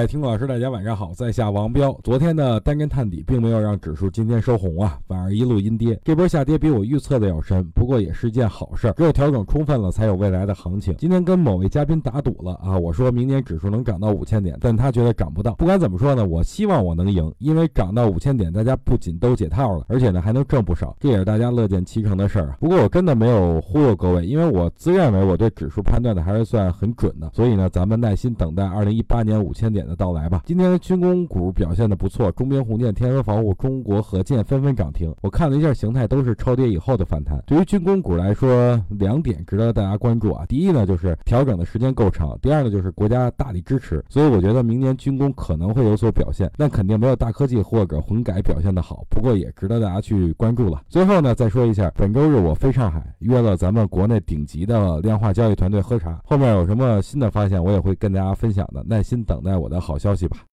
位听众老师，大家晚上好，在下王彪。昨天的单根探底并没有让指数今天收红啊，反而一路阴跌。这波下跌比我预测的要深，不过也是一件好事。只有调整充分了，才有未来的行情。今天跟某位嘉宾打赌了啊，我说明年指数能涨到五千点，但他觉得涨不到。不管怎么说呢，我希望我能赢，因为涨到五千点，大家不仅都解套了，而且呢还能挣不少，这也是大家乐见其成的事儿。不过我真的没有忽悠各位，因为我自认为我对指数判断的还是算很准的，所以呢，咱们耐心等待二零一八年五千点的到来吧。今天军工股表现的不错，中兵、红箭、天鹅防护、中国核建纷纷涨停。我看了一下形态，都是超跌以后的反弹。对于军工股来说，两点值得大家关注啊。第一呢，就是调整的时间够长；第二呢，就是国家大力支持。所以我觉得明年军工可能会有所表现，但肯定没有大科技或者混改表现的好。不过也值得大家去关注了。最后呢，再说一下，本周日我飞上海，约了咱们国内顶级的量化交易团队喝茶。后面有什么新的发现，我也会跟大家分享的。耐心等待我的的好消息吧。